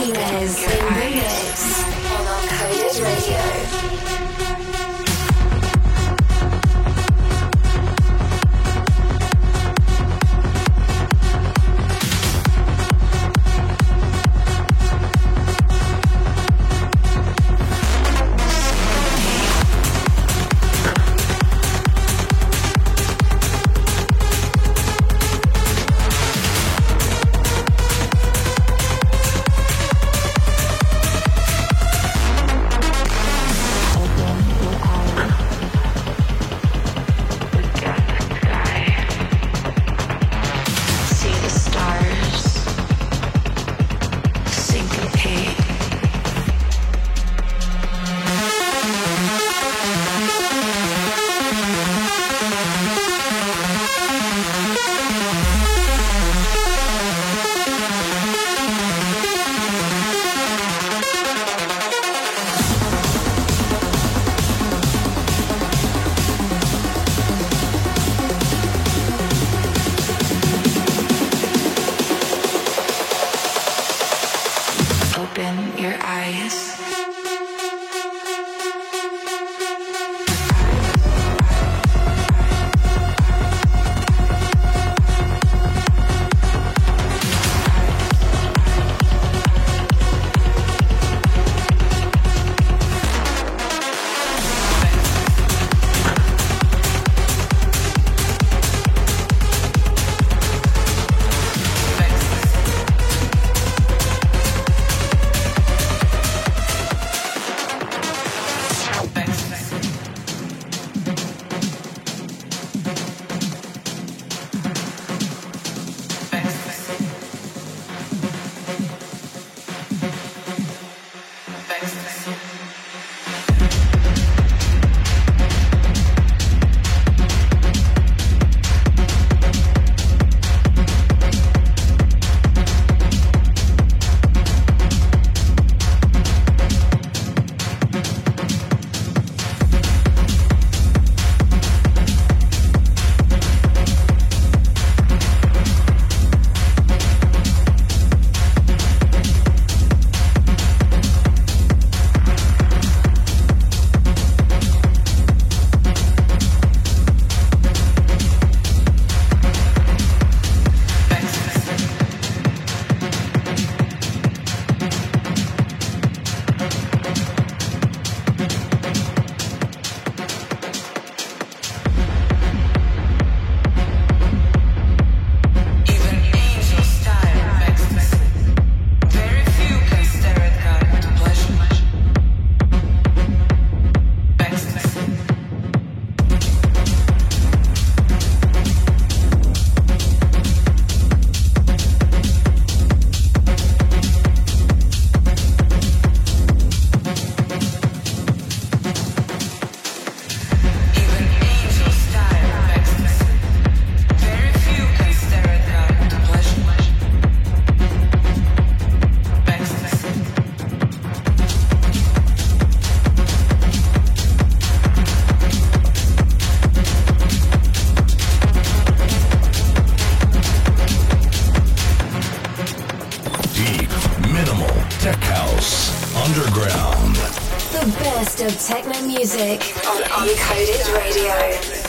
Martinez in remix on Uncoded Radio. Underground. The best of techno music on Uncoded Radio.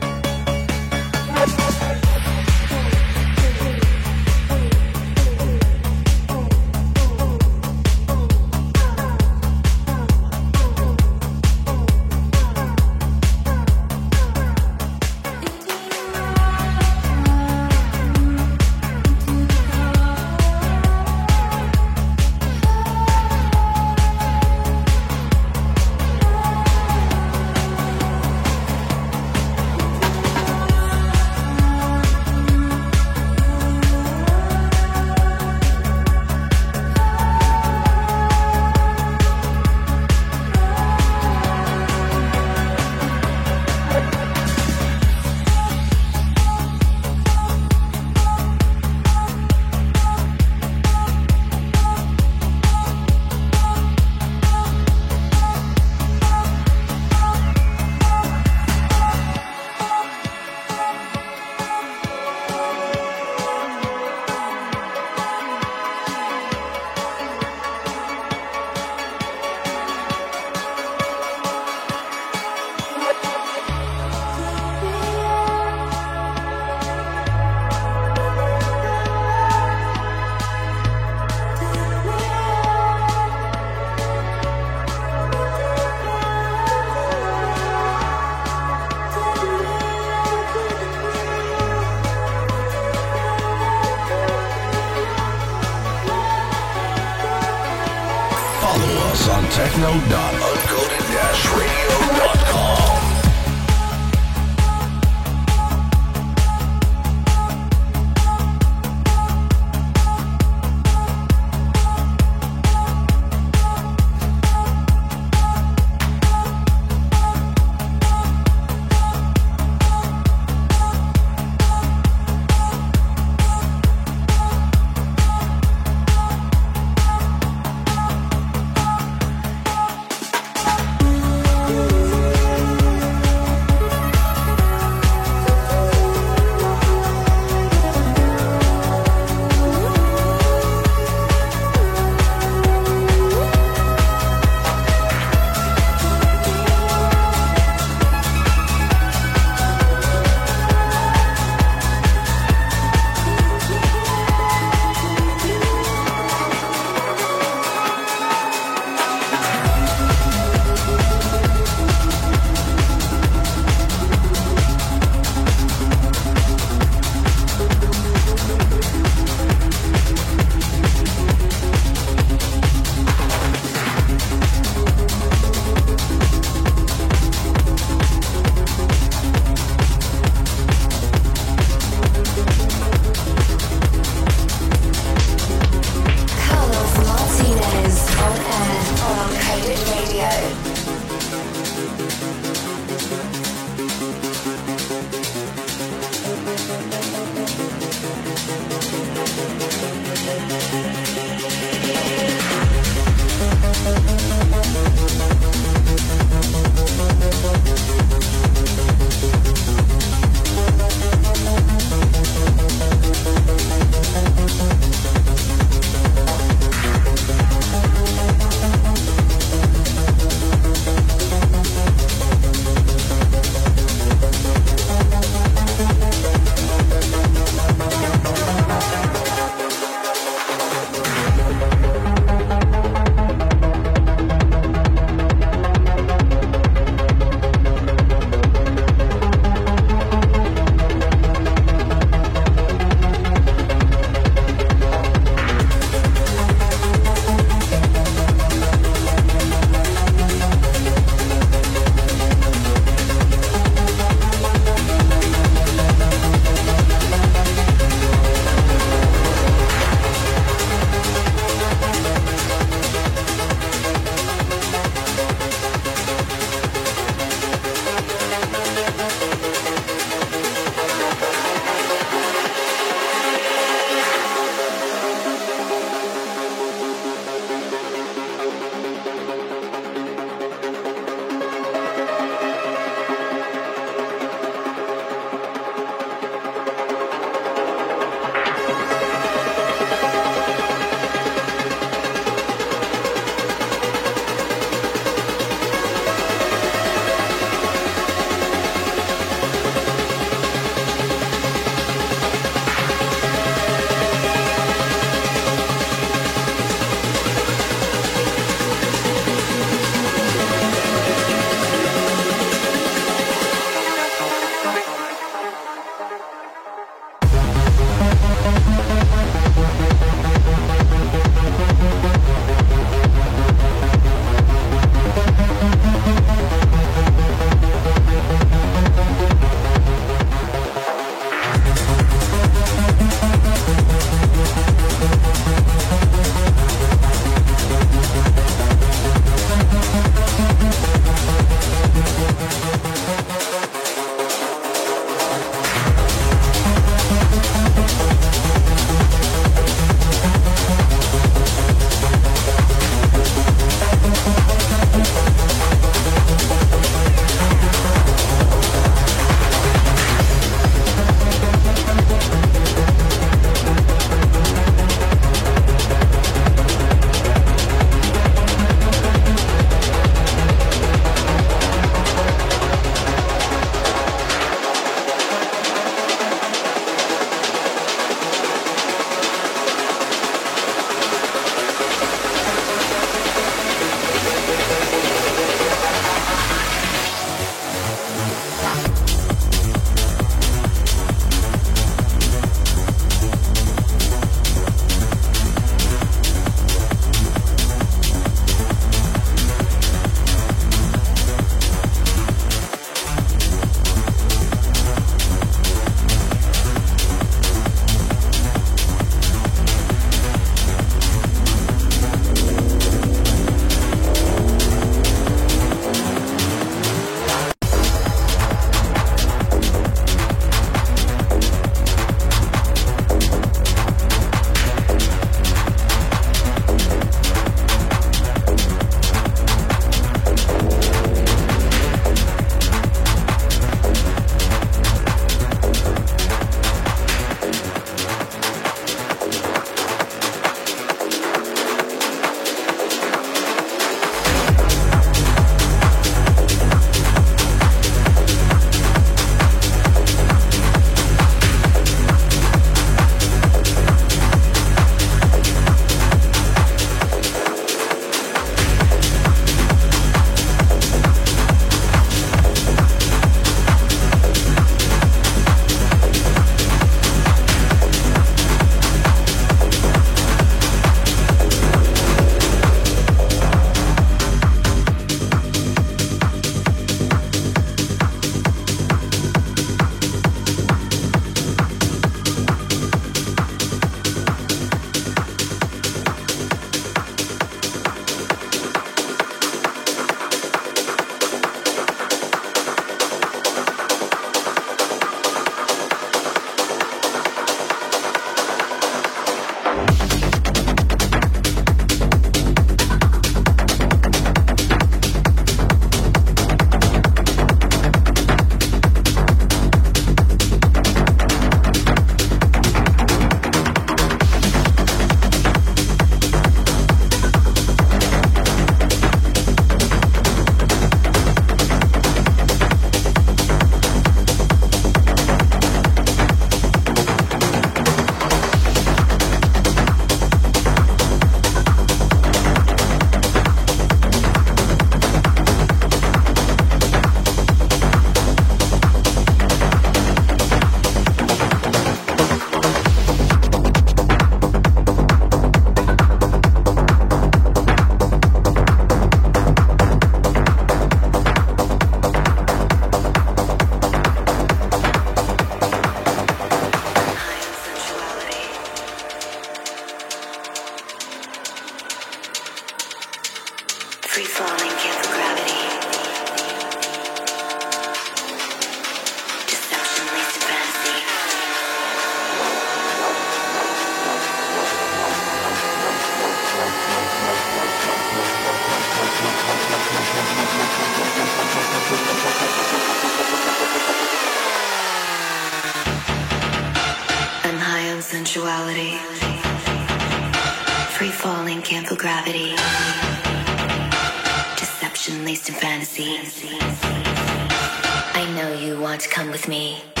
With me.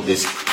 this